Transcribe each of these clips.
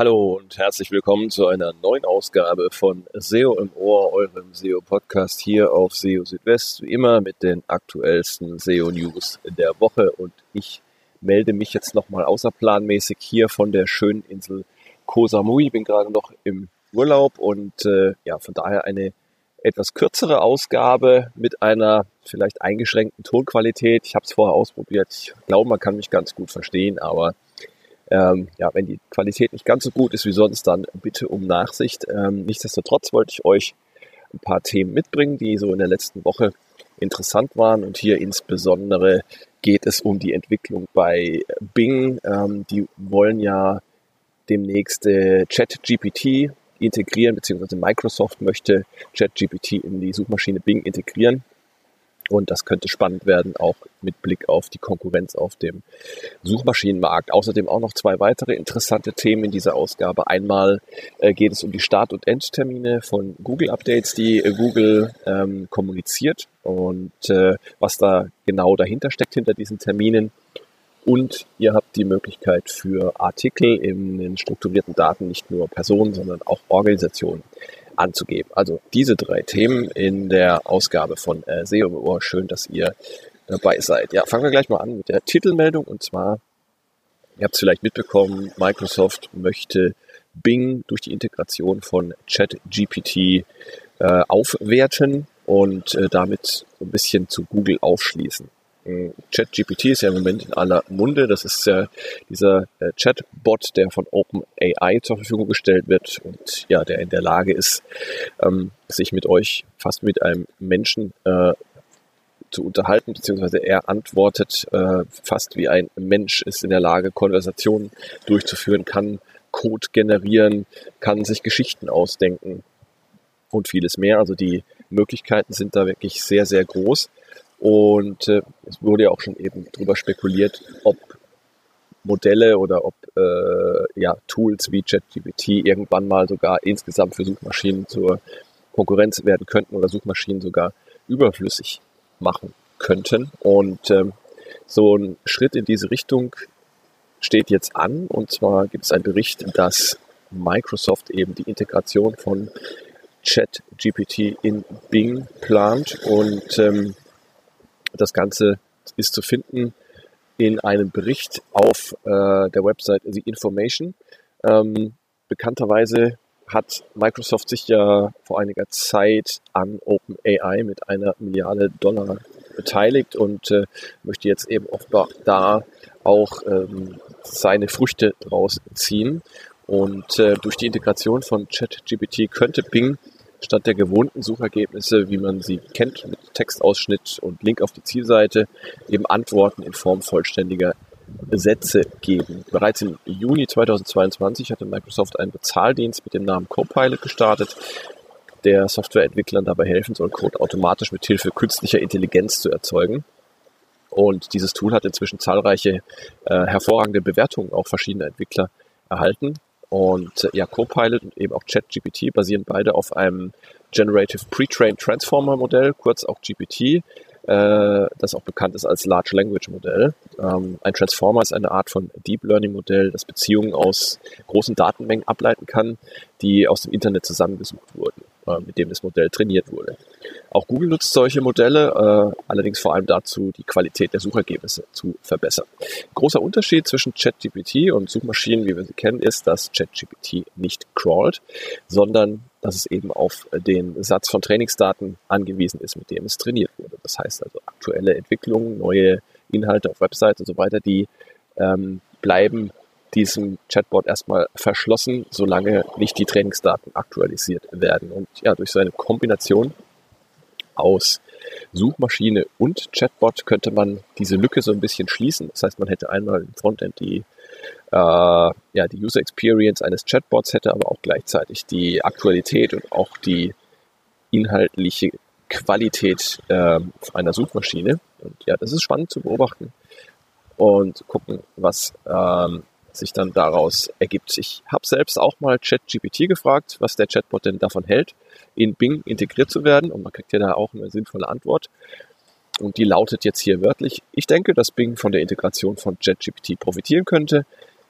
Hallo und herzlich willkommen zu einer neuen Ausgabe von SEO im Ohr, eurem SEO-Podcast hier auf SEO Südwest, wie immer mit den aktuellsten SEO-News der Woche. Und ich melde mich jetzt nochmal außerplanmäßig hier von der schönen Insel Koh Samui. Bin gerade noch im Urlaub und äh, ja, von daher eine etwas kürzere Ausgabe mit einer vielleicht eingeschränkten Tonqualität. Ich habe es vorher ausprobiert. Ich glaube, man kann mich ganz gut verstehen, aber ähm, ja, wenn die Qualität nicht ganz so gut ist wie sonst, dann bitte um Nachsicht. Ähm, nichtsdestotrotz wollte ich euch ein paar Themen mitbringen, die so in der letzten Woche interessant waren. Und hier insbesondere geht es um die Entwicklung bei Bing. Ähm, die wollen ja demnächst äh, ChatGPT integrieren, beziehungsweise Microsoft möchte ChatGPT in die Suchmaschine Bing integrieren. Und das könnte spannend werden, auch mit Blick auf die Konkurrenz auf dem Suchmaschinenmarkt. Außerdem auch noch zwei weitere interessante Themen in dieser Ausgabe. Einmal äh, geht es um die Start- und Endtermine von Google-Updates, die äh, Google ähm, kommuniziert und äh, was da genau dahinter steckt hinter diesen Terminen. Und ihr habt die Möglichkeit für Artikel in den strukturierten Daten nicht nur Personen, sondern auch Organisationen anzugeben. Also diese drei Themen in der Ausgabe von äh, SEO Ohr. Schön, dass ihr dabei seid. Ja, fangen wir gleich mal an mit der Titelmeldung und zwar, ihr habt es vielleicht mitbekommen, Microsoft möchte Bing durch die Integration von ChatGPT äh, aufwerten und äh, damit ein bisschen zu Google aufschließen. ChatGPT ist ja im Moment in aller Munde. Das ist ja dieser äh, Chatbot, der von OpenAI zur Verfügung gestellt wird und ja, der in der Lage ist, ähm, sich mit euch fast mit einem Menschen äh, zu unterhalten, beziehungsweise er antwortet äh, fast wie ein Mensch, ist in der Lage, Konversationen durchzuführen, kann Code generieren, kann sich Geschichten ausdenken und vieles mehr. Also die Möglichkeiten sind da wirklich sehr, sehr groß. Und äh, es wurde ja auch schon eben drüber spekuliert, ob Modelle oder ob äh, ja, Tools wie ChatGPT irgendwann mal sogar insgesamt für Suchmaschinen zur Konkurrenz werden könnten oder Suchmaschinen sogar überflüssig machen könnten. Und ähm, so ein Schritt in diese Richtung steht jetzt an. Und zwar gibt es einen Bericht, dass Microsoft eben die Integration von ChatGPT in Bing plant. Und ähm, das Ganze ist zu finden in einem Bericht auf äh, der Website The Information. Ähm, bekannterweise hat Microsoft sich ja vor einiger Zeit an OpenAI mit einer Milliarde Dollar beteiligt und äh, möchte jetzt eben offenbar da auch ähm, seine Früchte rausziehen. Und äh, durch die Integration von ChatGPT könnte Bing statt der gewohnten Suchergebnisse, wie man sie kennt, mit Textausschnitt und Link auf die Zielseite, eben Antworten in Form vollständiger Sätze geben. Bereits im Juni 2022 hatte Microsoft einen Bezahldienst mit dem Namen Copilot gestartet, der Softwareentwicklern dabei helfen soll, Code automatisch mit Hilfe künstlicher Intelligenz zu erzeugen. Und dieses Tool hat inzwischen zahlreiche äh, hervorragende Bewertungen auch verschiedener Entwickler erhalten. Und ja, Copilot und eben auch ChatGPT basieren beide auf einem Generative Pre-Trained Transformer Modell, kurz auch GPT, äh, das auch bekannt ist als Large Language Modell. Ähm, ein Transformer ist eine Art von Deep Learning Modell, das Beziehungen aus großen Datenmengen ableiten kann, die aus dem Internet zusammengesucht wurden, mit dem das Modell trainiert wurde. Auch Google nutzt solche Modelle, äh, allerdings vor allem dazu, die Qualität der Suchergebnisse zu verbessern. Großer Unterschied zwischen ChatGPT und Suchmaschinen, wie wir sie kennen, ist, dass ChatGPT nicht crawlt, sondern dass es eben auf den Satz von Trainingsdaten angewiesen ist, mit dem es trainiert wurde. Das heißt also aktuelle Entwicklungen, neue Inhalte auf Websites und so weiter, die ähm, bleiben diesem Chatbot erstmal verschlossen, solange nicht die Trainingsdaten aktualisiert werden. Und ja, durch so eine Kombination aus Suchmaschine und Chatbot könnte man diese Lücke so ein bisschen schließen. Das heißt, man hätte einmal im Frontend die, äh, ja, die User Experience eines Chatbots, hätte aber auch gleichzeitig die Aktualität und auch die inhaltliche Qualität äh, einer Suchmaschine. Und ja, das ist spannend zu beobachten und gucken, was ähm, sich dann daraus ergibt. Ich habe selbst auch mal ChatGPT gefragt, was der Chatbot denn davon hält, in Bing integriert zu werden. Und man kriegt ja da auch eine sinnvolle Antwort. Und die lautet jetzt hier wörtlich, ich denke, dass Bing von der Integration von ChatGPT profitieren könnte.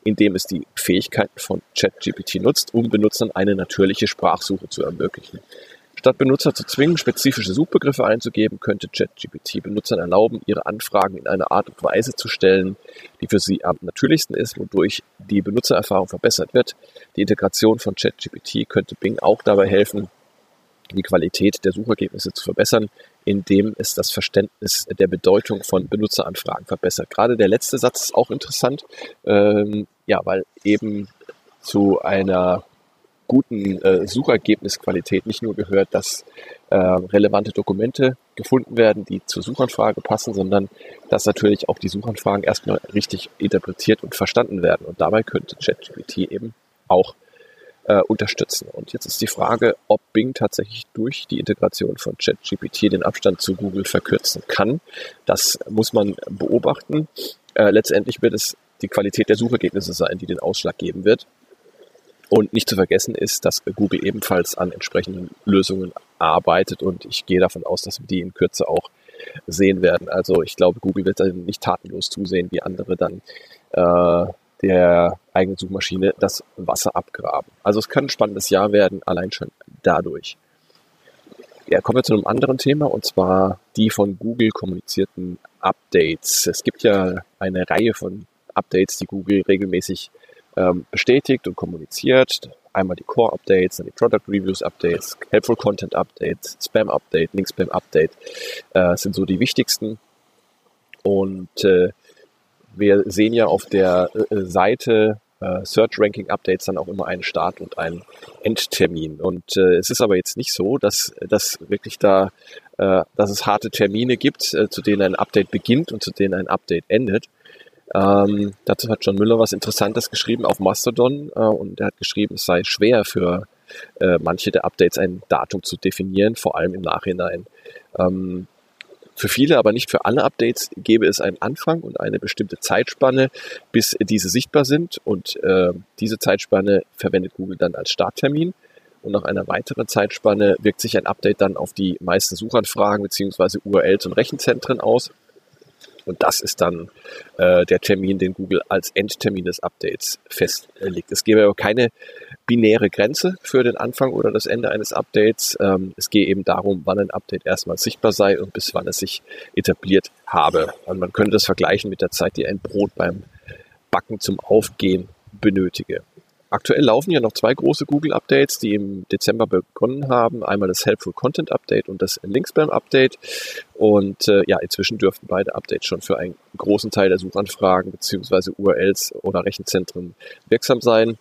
indem es die Fähigkeiten von ChatGPT nutzt, um Benutzern eine natürliche Sprachsuche zu ermöglichen. Statt Benutzer zu zwingen, spezifische Suchbegriffe einzugeben, könnte ChatGPT Benutzern erlauben, ihre Anfragen in einer Art und Weise zu stellen, die für sie am natürlichsten ist, wodurch die Benutzererfahrung verbessert wird. Die Integration von ChatGPT könnte Bing auch dabei helfen, die Qualität der Suchergebnisse zu verbessern, indem es das Verständnis der Bedeutung von Benutzeranfragen verbessert. Gerade der letzte Satz ist auch interessant, ähm, ja, weil eben zu einer guten äh, Suchergebnisqualität nicht nur gehört, dass äh, relevante Dokumente gefunden werden, die zur Suchanfrage passen, sondern dass natürlich auch die Suchanfragen erstmal richtig interpretiert und verstanden werden. Und dabei könnte ChatGPT eben auch äh, unterstützen. Und jetzt ist die Frage, ob Bing tatsächlich durch die Integration von ChatGPT den Abstand zu Google verkürzen kann. Das muss man beobachten. Äh, letztendlich wird es die Qualität der Suchergebnisse sein, die den Ausschlag geben wird. Und nicht zu vergessen ist, dass Google ebenfalls an entsprechenden Lösungen arbeitet und ich gehe davon aus, dass wir die in Kürze auch sehen werden. Also ich glaube, Google wird dann nicht tatenlos zusehen, wie andere dann äh, der eigenen Suchmaschine das Wasser abgraben. Also es kann ein spannendes Jahr werden, allein schon dadurch. Ja, kommen wir zu einem anderen Thema und zwar die von Google kommunizierten Updates. Es gibt ja eine Reihe von Updates, die Google regelmäßig ähm, bestätigt und kommuniziert. Einmal die Core Updates, dann die Product Reviews Updates, Helpful Content Updates, Spam Update, Link Spam Update äh, sind so die wichtigsten. Und äh, wir sehen ja auf der äh, Seite äh, Search Ranking Updates dann auch immer einen Start und einen Endtermin. Und äh, es ist aber jetzt nicht so, dass, dass wirklich da, äh, dass es harte Termine gibt, äh, zu denen ein Update beginnt und zu denen ein Update endet, ähm, dazu hat John Müller was Interessantes geschrieben auf Mastodon äh, und er hat geschrieben, es sei schwer für äh, manche der Updates ein Datum zu definieren, vor allem im Nachhinein. Ähm, für viele, aber nicht für alle Updates gäbe es einen Anfang und eine bestimmte Zeitspanne, bis diese sichtbar sind. Und äh, diese Zeitspanne verwendet Google dann als Starttermin. Und nach einer weiteren Zeitspanne wirkt sich ein Update dann auf die meisten Suchanfragen bzw. URLs und Rechenzentren aus. Und das ist dann äh, der Termin, den Google als Endtermin des Updates festlegt. Es gäbe aber keine binäre Grenze für den Anfang oder das Ende eines Updates. Ähm, es gehe eben darum, wann ein Update erstmal sichtbar sei und bis wann es sich etabliert habe. Und man könnte das vergleichen mit der Zeit, die ein Brot beim Backen zum Aufgehen benötige. Aktuell laufen ja noch zwei große Google-Updates, die im Dezember begonnen haben. Einmal das Helpful Content Update und das Linkspam Update. Und äh, ja, inzwischen dürften beide Updates schon für einen großen Teil der Suchanfragen beziehungsweise URLs oder Rechenzentren wirksam sein.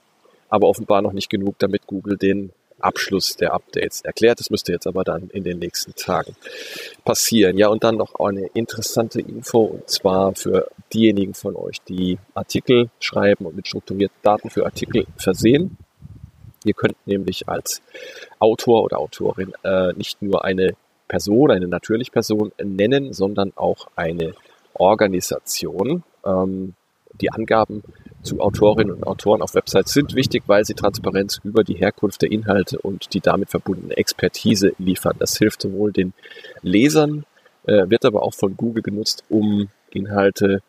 Aber offenbar noch nicht genug, damit Google den Abschluss der Updates erklärt. Das müsste jetzt aber dann in den nächsten Tagen passieren. Ja, und dann noch eine interessante Info und zwar für diejenigen von euch, die Artikel schreiben und mit strukturierten Daten für Artikel versehen. Ihr könnt nämlich als Autor oder Autorin äh, nicht nur eine Person, eine natürliche Person nennen, sondern auch eine Organisation. Ähm, die Angaben zu Autorinnen und Autoren auf Websites sind wichtig, weil sie Transparenz über die Herkunft der Inhalte und die damit verbundene Expertise liefern. Das hilft sowohl den Lesern, äh, wird aber auch von Google genutzt, um Inhalte,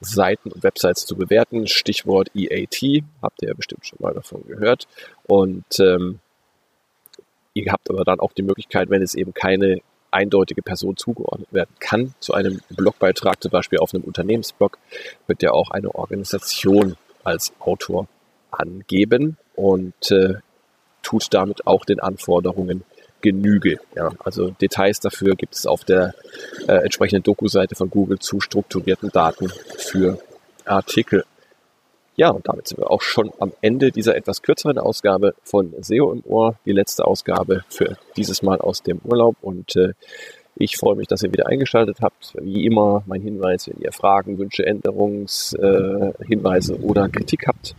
Seiten und Websites zu bewerten. Stichwort EAT, habt ihr ja bestimmt schon mal davon gehört. Und ähm, ihr habt aber dann auch die Möglichkeit, wenn es eben keine eindeutige Person zugeordnet werden kann. Zu einem Blogbeitrag, zum Beispiel auf einem Unternehmensblog, wird ja auch eine Organisation als Autor angeben und äh, tut damit auch den Anforderungen Genüge. Ja, also Details dafür gibt es auf der äh, entsprechenden Doku-Seite von Google zu strukturierten Daten für Artikel. Ja, und damit sind wir auch schon am Ende dieser etwas kürzeren Ausgabe von SEO im Ohr. Die letzte Ausgabe für dieses Mal aus dem Urlaub. Und äh, ich freue mich, dass ihr wieder eingeschaltet habt. Wie immer mein Hinweis, wenn ihr Fragen, Wünsche, Änderungshinweise äh, oder Kritik habt,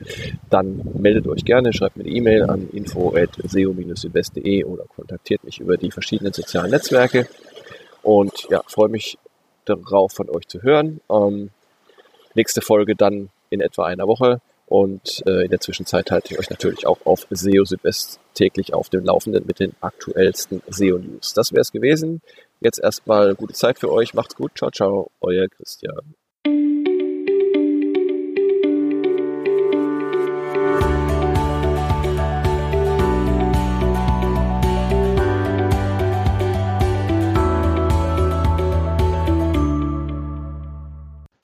dann meldet euch gerne, schreibt mir eine E-Mail an info.seo-südwest.de oder kontaktiert mich über die verschiedenen sozialen Netzwerke. Und ja, freue mich darauf, von euch zu hören. Ähm, nächste Folge dann in etwa einer Woche. Und äh, in der Zwischenzeit halte ich euch natürlich auch auf SEO Südwest täglich auf dem Laufenden mit den aktuellsten SEO-News. Das wäre es gewesen. Jetzt erstmal gute Zeit für euch. Macht's gut. Ciao, ciao. Euer Christian.